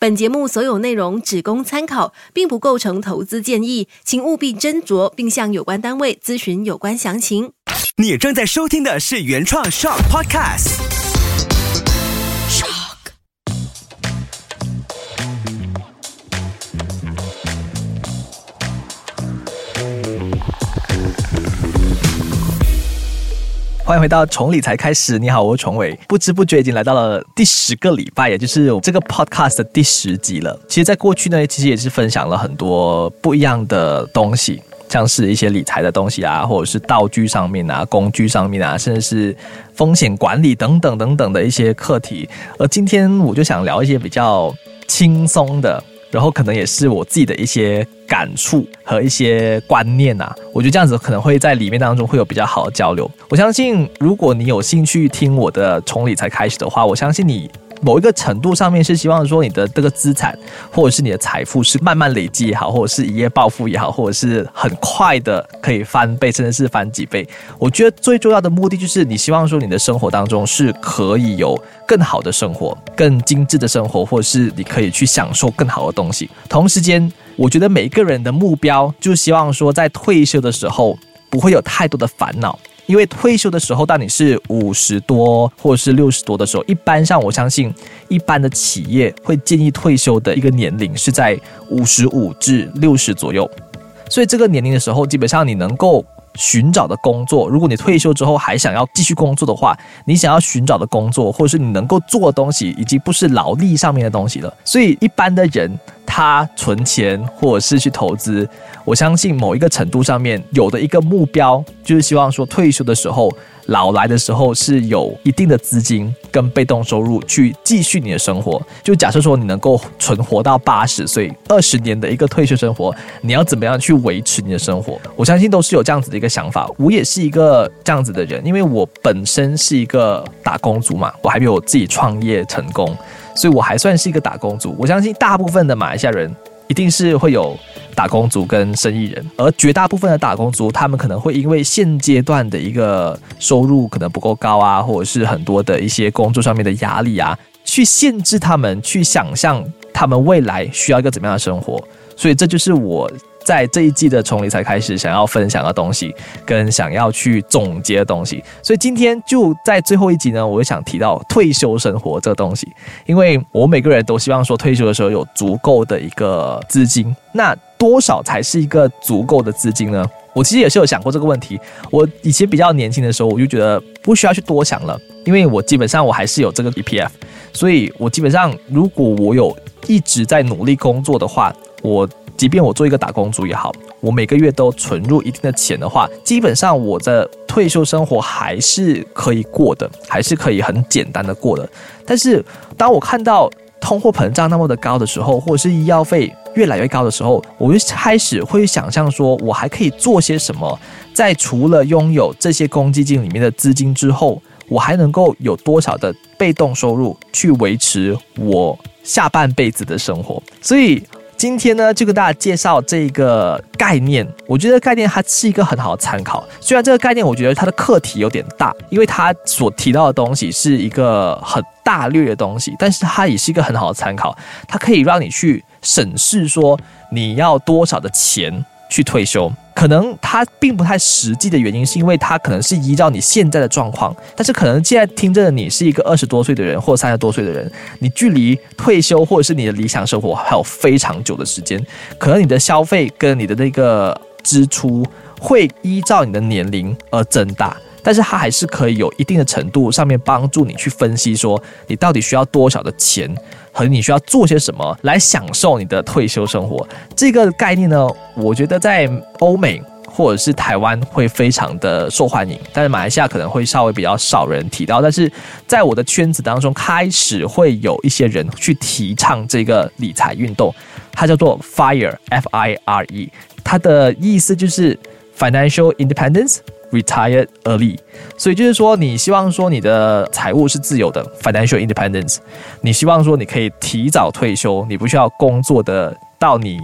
本节目所有内容只供参考，并不构成投资建议，请务必斟酌并向有关单位咨询有关详情。你正在收听的是原创 Shock Podcast。欢迎回到从理财开始。你好，我是崇伟。不知不觉已经来到了第十个礼拜，也就是这个 podcast 的第十集了。其实，在过去呢，其实也是分享了很多不一样的东西，像是一些理财的东西啊，或者是道具上面啊、工具上面啊，甚至是风险管理等等等等的一些课题。而今天我就想聊一些比较轻松的。然后可能也是我自己的一些感触和一些观念呐，我觉得这样子可能会在里面当中会有比较好的交流。我相信，如果你有兴趣听我的从理财开始的话，我相信你。某一个程度上面是希望说你的这个资产或者是你的财富是慢慢累积也好，或者是一夜暴富也好，或者是很快的可以翻倍，甚至是翻几倍。我觉得最重要的目的就是你希望说你的生活当中是可以有更好的生活、更精致的生活，或者是你可以去享受更好的东西。同时间，我觉得每一个人的目标就希望说在退休的时候不会有太多的烦恼。因为退休的时候，当你是五十多或者是六十多的时候，一般上我相信，一般的企业会建议退休的一个年龄是在五十五至六十左右。所以这个年龄的时候，基本上你能够寻找的工作，如果你退休之后还想要继续工作的话，你想要寻找的工作，或者是你能够做的东西，已经不是劳力上面的东西了。所以一般的人。他存钱或者是去投资，我相信某一个程度上面有的一个目标，就是希望说退休的时候。老来的时候是有一定的资金跟被动收入去继续你的生活。就假设说你能够存活到八十岁，二十年的一个退休生活，你要怎么样去维持你的生活？我相信都是有这样子的一个想法。我也是一个这样子的人，因为我本身是一个打工族嘛，我还没有自己创业成功，所以我还算是一个打工族。我相信大部分的马来西亚人。一定是会有打工族跟生意人，而绝大部分的打工族，他们可能会因为现阶段的一个收入可能不够高啊，或者是很多的一些工作上面的压力啊，去限制他们去想象他们未来需要一个怎么样的生活，所以这就是我。在这一季的从理财开始，想要分享的东西跟想要去总结的东西，所以今天就在最后一集呢，我就想提到退休生活这个东西，因为我每个人都希望说退休的时候有足够的一个资金，那多少才是一个足够的资金呢？我其实也是有想过这个问题。我以前比较年轻的时候，我就觉得不需要去多想了，因为我基本上我还是有这个 EPF，所以我基本上如果我有一直在努力工作的话，我。即便我做一个打工族也好，我每个月都存入一定的钱的话，基本上我的退休生活还是可以过的，还是可以很简单的过的。但是当我看到通货膨胀那么的高的时候，或者是医药费越来越高的时候，我就开始会想象说，我还可以做些什么？在除了拥有这些公积金里面的资金之后，我还能够有多少的被动收入去维持我下半辈子的生活？所以。今天呢，就跟大家介绍这个概念。我觉得概念它是一个很好的参考。虽然这个概念，我觉得它的课题有点大，因为它所提到的东西是一个很大略的东西，但是它也是一个很好的参考。它可以让你去审视说你要多少的钱。去退休，可能它并不太实际的原因，是因为它可能是依照你现在的状况，但是可能现在听着的你是一个二十多岁的人或三十多岁的人，你距离退休或者是你的理想生活还有非常久的时间，可能你的消费跟你的那个支出会依照你的年龄而增大。但是它还是可以有一定的程度上面帮助你去分析，说你到底需要多少的钱，和你需要做些什么来享受你的退休生活。这个概念呢，我觉得在欧美或者是台湾会非常的受欢迎，但是马来西亚可能会稍微比较少人提到。但是在我的圈子当中，开始会有一些人去提倡这个理财运动，它叫做 FIRE F I R E，它的意思就是 Financial Independence。Retired early，所以就是说，你希望说你的财务是自由的，financial independence。你希望说你可以提早退休，你不需要工作的到你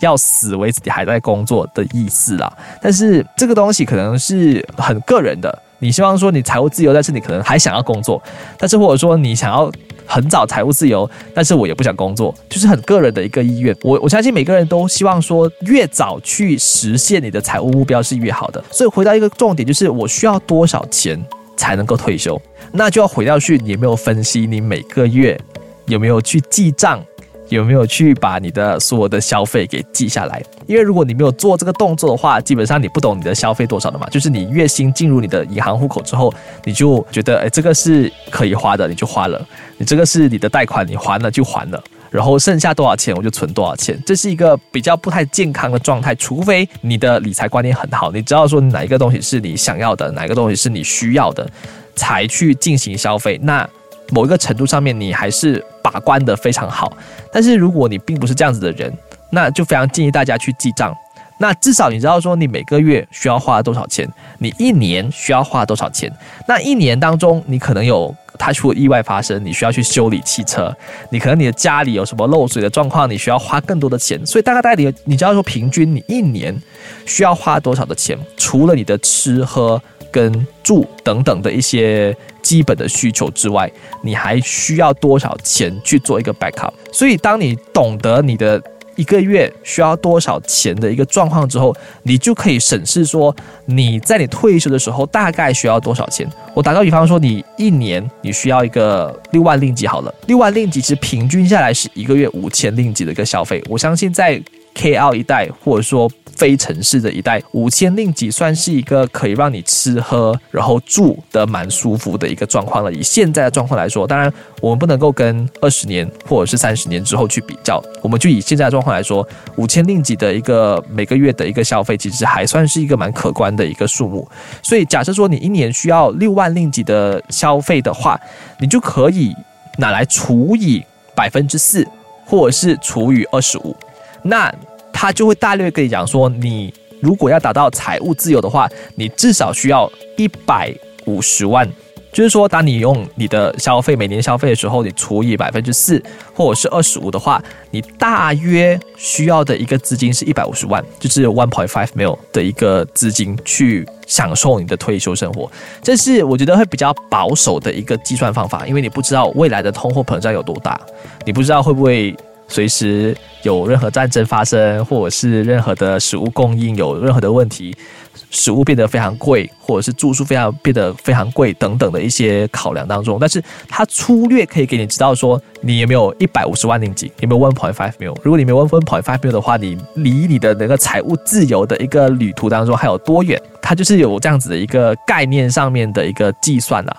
要死为止，你还在工作的意思啦。但是这个东西可能是很个人的，你希望说你财务自由，但是你可能还想要工作，但是或者说你想要很早财务自由，但是我也不想工作，就是很个人的一个意愿。我我相信每个人都希望说越早去实现你的财务目标是越好的。所以回到一个重点，就是我需要多少钱才能够退休？那就要回到去，你有没有分析你每个月有没有去记账？有没有去把你的所有的消费给记下来？因为如果你没有做这个动作的话，基本上你不懂你的消费多少的嘛。就是你月薪进入你的银行户口之后，你就觉得哎，这个是可以花的，你就花了；你这个是你的贷款，你还了就还了。然后剩下多少钱我就存多少钱，这是一个比较不太健康的状态。除非你的理财观念很好，你知道说哪一个东西是你想要的，哪一个东西是你需要的，才去进行消费。那某一个程度上面，你还是把关的非常好。但是如果你并不是这样子的人，那就非常建议大家去记账。那至少你知道说你每个月需要花多少钱，你一年需要花多少钱。那一年当中，你可能有它出意外发生，你需要去修理汽车，你可能你的家里有什么漏水的状况，你需要花更多的钱。所以大概大概你你知道说平均你一年需要花多少的钱，除了你的吃喝。跟住等等的一些基本的需求之外，你还需要多少钱去做一个 backup？所以，当你懂得你的一个月需要多少钱的一个状况之后，你就可以审视说，你在你退休的时候大概需要多少钱。我打个比方说，你一年你需要一个六万令吉好了，六万令吉其实平均下来是一个月五千令吉的一个消费。我相信在 KL 一带，或者说。非城市的一代五千令吉算是一个可以让你吃喝然后住的蛮舒服的一个状况了。以现在的状况来说，当然我们不能够跟二十年或者是三十年之后去比较，我们就以现在的状况来说，五千令吉的一个每个月的一个消费，其实还算是一个蛮可观的一个数目。所以假设说你一年需要六万令吉的消费的话，你就可以拿来除以百分之四，或者是除以二十五，那。他就会大略跟你讲说，你如果要达到财务自由的话，你至少需要一百五十万。就是说，当你用你的消费每年消费的时候，你除以百分之四或者是二十五的话，你大约需要的一个资金是一百五十万，就是 one point five mil 的一个资金去享受你的退休生活。这是我觉得会比较保守的一个计算方法，因为你不知道未来的通货膨胀有多大，你不知道会不会。随时有任何战争发生，或者是任何的食物供应有任何的问题，食物变得非常贵，或者是住宿非常变得非常贵等等的一些考量当中，但是它粗略可以给你知道说，你有没有一百五十万令吉，有没有 one point five mil？如果你没有 one point five mil 的话，你离你的那个财务自由的一个旅途当中还有多远？它就是有这样子的一个概念上面的一个计算啊。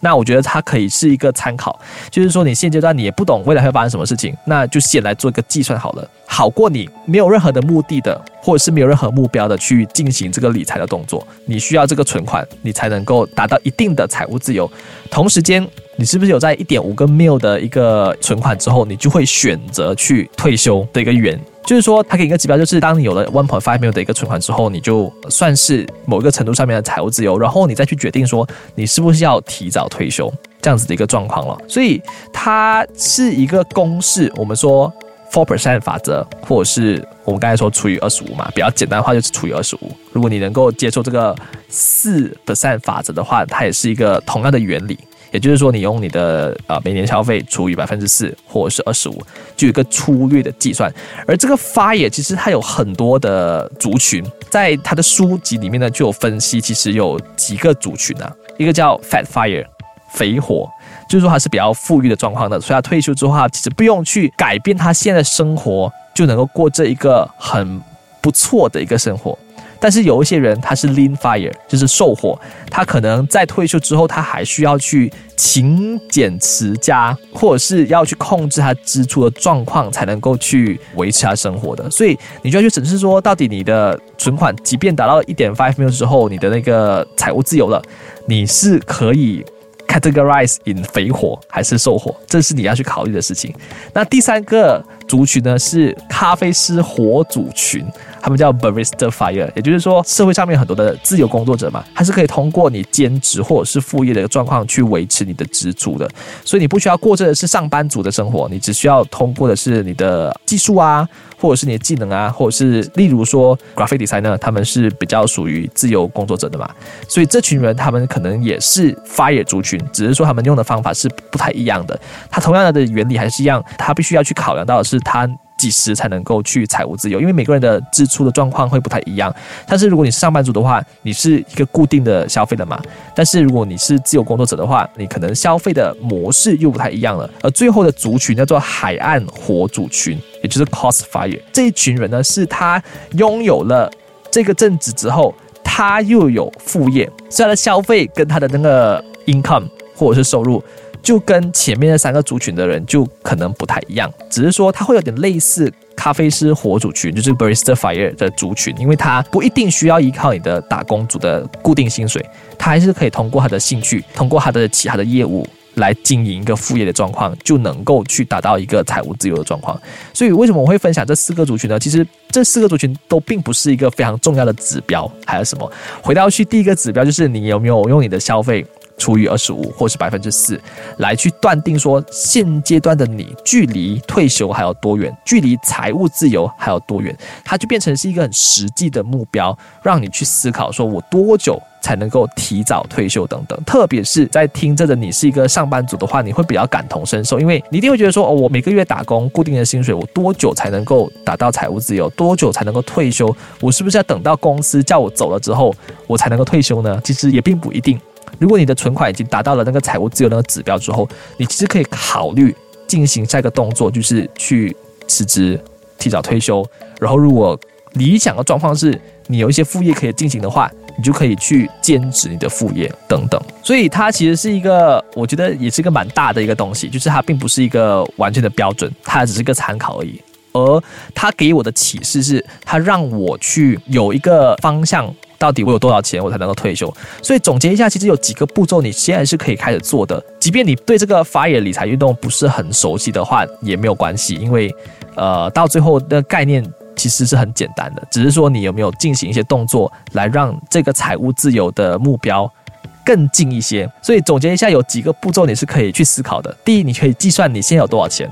那我觉得它可以是一个参考，就是说你现阶段你也不懂未来会发生什么事情，那就先来做一个计算好了，好过你没有任何的目的的，或者是没有任何目标的去进行这个理财的动作。你需要这个存款，你才能够达到一定的财务自由。同时间，你是不是有在一点五个 mil 的一个存款之后，你就会选择去退休的一个原就是说，它给一个指标，就是当你有了 one point five mill 的一个存款之后，你就算是某一个程度上面的财务自由，然后你再去决定说你是不是要提早退休这样子的一个状况了。所以它是一个公式，我们说 four percent 法则，或者是我们刚才说除以二十五嘛，比较简单的话就是除以二十五。如果你能够接受这个四 percent 法则的话，它也是一个同样的原理。也就是说，你用你的呃每年消费除以百分之四，或者是二十五，就有一个粗略的计算。而这个 fire 其实它有很多的族群，在它的书籍里面呢就有分析，其实有几个族群啊，一个叫 fat fire，肥火，就是说他是比较富裕的状况的，所以他退休之后，他其实不用去改变他现在生活，就能够过这一个很不错的一个生活。但是有一些人他是 lean fire，就是瘦火，他可能在退休之后，他还需要去勤俭持家，或者是要去控制他支出的状况，才能够去维持他生活的。所以你就要去审视说，到底你的存款，即便达到一点 five mil 之后，你的那个财务自由了，你是可以 categorize in 肥火还是瘦火，这是你要去考虑的事情。那第三个族群呢是咖啡师火组群。他们叫 barista fire，也就是说社会上面很多的自由工作者嘛，他是可以通过你兼职或者是副业的一个状况去维持你的支出的，所以你不需要过着的是上班族的生活，你只需要通过的是你的技术啊，或者是你的技能啊，或者是例如说 graphic designer，他们是比较属于自由工作者的嘛，所以这群人他们可能也是 fire 族群，只是说他们用的方法是不太一样的，他同样的原理还是一样，他必须要去考量到的是他。几时才能够去财务自由？因为每个人的支出的状况会不太一样。但是如果你是上班族的话，你是一个固定的消费的嘛？但是如果你是自由工作者的话，你可能消费的模式又不太一样了。而最后的族群叫做海岸火族群，也就是 cost fire 这一群人呢，是他拥有了这个正职之后，他又有副业，所以他的消费跟他的那个 income 或者是收入。就跟前面那三个族群的人就可能不太一样，只是说它会有点类似咖啡师火族群，就是 barista fire 的族群，因为他不一定需要依靠你的打工族的固定薪水，他还是可以通过他的兴趣，通过他的其他的业务来经营一个副业的状况，就能够去达到一个财务自由的状况。所以为什么我会分享这四个族群呢？其实这四个族群都并不是一个非常重要的指标，还有什么？回到去第一个指标就是你有没有用你的消费。除以二十五，或是百分之四，来去断定说现阶段的你距离退休还有多远，距离财务自由还有多远，它就变成是一个很实际的目标，让你去思考说我多久才能够提早退休等等。特别是在听着的你是一个上班族的话，你会比较感同身受，因为你一定会觉得说哦，我每个月打工固定的薪水，我多久才能够达到财务自由？多久才能够退休？我是不是要等到公司叫我走了之后，我才能够退休呢？其实也并不一定。如果你的存款已经达到了那个财务自由那个指标之后，你其实可以考虑进行下一个动作，就是去辞职、提早退休。然后，如果理想的状况是你有一些副业可以进行的话，你就可以去兼职你的副业等等。所以，它其实是一个，我觉得也是一个蛮大的一个东西，就是它并不是一个完全的标准，它只是一个参考而已。而它给我的启示是，它让我去有一个方向。到底我有多少钱，我才能够退休？所以总结一下，其实有几个步骤，你现在是可以开始做的。即便你对这个 FIRE 理财运动不是很熟悉的话，也没有关系，因为呃，到最后的概念其实是很简单的，只是说你有没有进行一些动作，来让这个财务自由的目标更近一些。所以总结一下，有几个步骤你是可以去思考的。第一，你可以计算你现在有多少钱，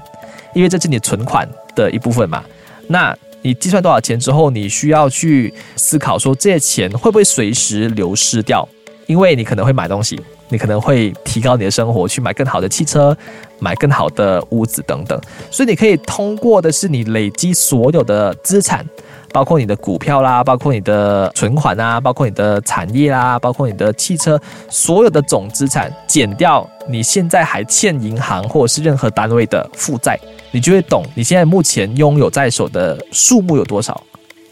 因为这是你存款的一部分嘛。那你计算多少钱之后，你需要去思考说这些钱会不会随时流失掉？因为你可能会买东西，你可能会提高你的生活，去买更好的汽车，买更好的屋子等等。所以你可以通过的是你累积所有的资产，包括你的股票啦，包括你的存款啊，包括你的产业啦，包括你的汽车，所有的总资产减掉你现在还欠银行或者是任何单位的负债。你就会懂你现在目前拥有在手的数目有多少，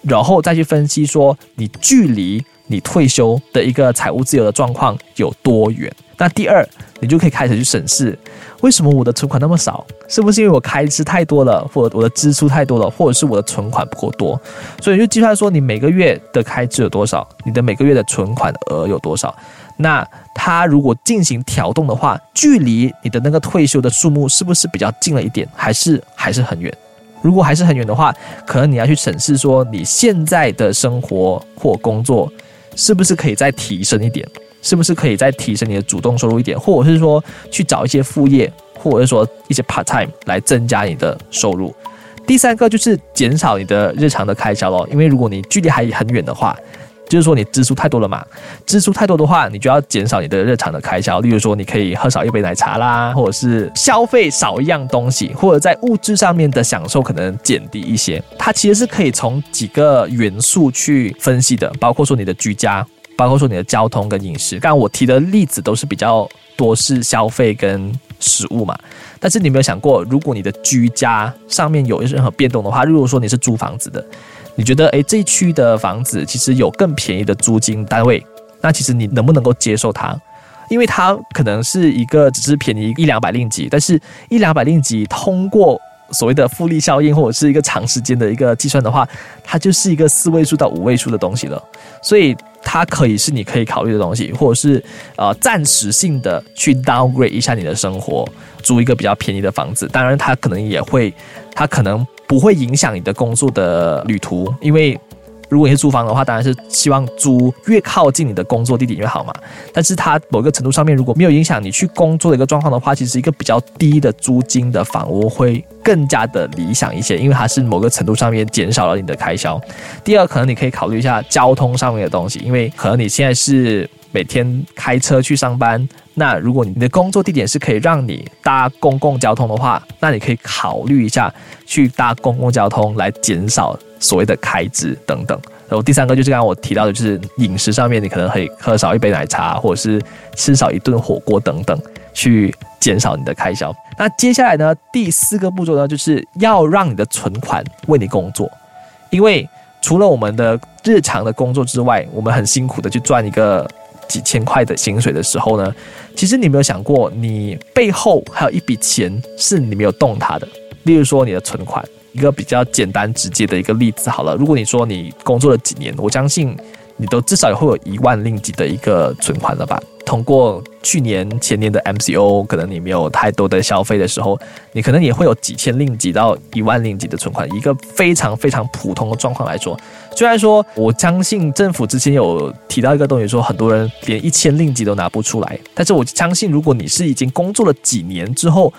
然后再去分析说你距离你退休的一个财务自由的状况有多远。那第二，你就可以开始去审视，为什么我的存款那么少？是不是因为我开支太多了，或者我的支出太多了，或者是我的存款不够多？所以就计算说你每个月的开支有多少，你的每个月的存款额有多少。那它如果进行调动的话，距离你的那个退休的数目是不是比较近了一点，还是还是很远？如果还是很远的话，可能你要去审视说你现在的生活或工作是不是可以再提升一点，是不是可以再提升你的主动收入一点，或者是说去找一些副业，或者是说一些 part time 来增加你的收入。第三个就是减少你的日常的开销咯，因为如果你距离还很远的话。就是说你支出太多了嘛，支出太多的话，你就要减少你的日常的开销。例如说，你可以喝少一杯奶茶啦，或者是消费少一样东西，或者在物质上面的享受可能减低一些。它其实是可以从几个元素去分析的，包括说你的居家，包括说你的交通跟饮食。刚刚我提的例子都是比较多是消费跟食物嘛，但是你有没有想过，如果你的居家上面有任何变动的话，如果说你是租房子的。你觉得，哎，这一区的房子其实有更便宜的租金单位，那其实你能不能够接受它？因为它可能是一个只是便宜一两百令吉，但是一两百令吉通过所谓的复利效应或者是一个长时间的一个计算的话，它就是一个四位数到五位数的东西了。所以它可以是你可以考虑的东西，或者是呃暂时性的去 downgrade 一下你的生活，租一个比较便宜的房子。当然，它可能也会，它可能。不会影响你的工作的旅途，因为如果你是租房的话，当然是希望租越靠近你的工作地点越好嘛。但是它某个程度上面，如果没有影响你去工作的一个状况的话，其实一个比较低的租金的房屋会更加的理想一些，因为它是某个程度上面减少了你的开销。第二，可能你可以考虑一下交通上面的东西，因为可能你现在是每天开车去上班。那如果你的工作地点是可以让你搭公共交通的话，那你可以考虑一下去搭公共交通来减少所谓的开支等等。然后第三个就是刚刚我提到的，就是饮食上面你可能可以喝少一杯奶茶，或者是吃少一顿火锅等等，去减少你的开销。那接下来呢，第四个步骤呢，就是要让你的存款为你工作，因为除了我们的日常的工作之外，我们很辛苦的去赚一个。几千块的薪水的时候呢，其实你没有想过，你背后还有一笔钱是你没有动它的。例如说你的存款，一个比较简单直接的一个例子好了。如果你说你工作了几年，我相信。你都至少也会有一万令吉的一个存款了吧？通过去年前年的 MCO，可能你没有太多的消费的时候，你可能也会有几千令吉到一万令吉的存款。一个非常非常普通的状况来说，虽然说我相信政府之前有提到一个东西，说很多人连一千令吉都拿不出来，但是我相信如果你是已经工作了几年之后。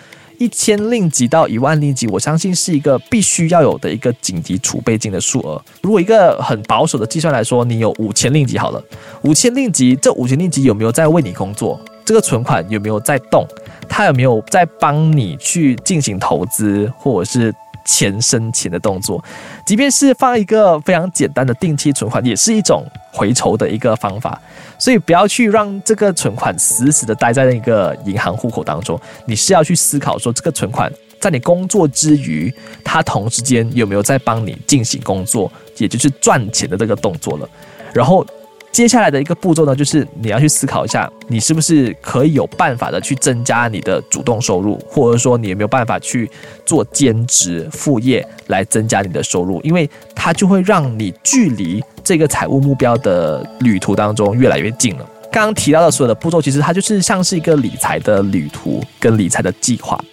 一千令吉到一万令吉，我相信是一个必须要有的一个紧急储备金的数额。如果一个很保守的计算来说，你有五千令吉好了，五千令吉，这五千令吉有没有在为你工作？这个存款有没有在动？它有没有在帮你去进行投资，或者是？钱生钱的动作，即便是放一个非常简单的定期存款，也是一种回筹的一个方法。所以不要去让这个存款死死的待在那个银行户口当中，你是要去思考说，这个存款在你工作之余，它同时间有没有在帮你进行工作，也就是赚钱的这个动作了。然后。接下来的一个步骤呢，就是你要去思考一下，你是不是可以有办法的去增加你的主动收入，或者说你有没有办法去做兼职副业来增加你的收入，因为它就会让你距离这个财务目标的旅途当中越来越近了。刚刚提到的所有的步骤，其实它就是像是一个理财的旅途跟理财的计划，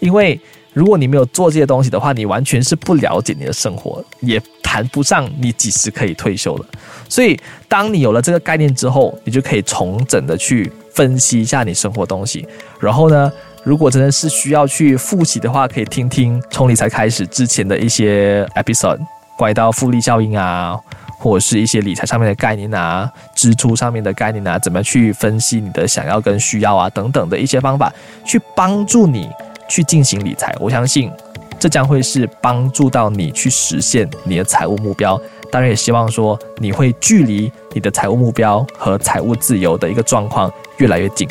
因为。如果你没有做这些东西的话，你完全是不了解你的生活，也谈不上你几时可以退休了。所以，当你有了这个概念之后，你就可以重整的去分析一下你生活东西。然后呢，如果真的是需要去复习的话，可以听听从理财开始之前的一些 episode，关于到复利效应啊，或者是一些理财上面的概念啊，支出上面的概念啊，怎么去分析你的想要跟需要啊等等的一些方法，去帮助你。去进行理财，我相信这将会是帮助到你去实现你的财务目标。当然也希望说你会距离你的财务目标和财务自由的一个状况越来越近。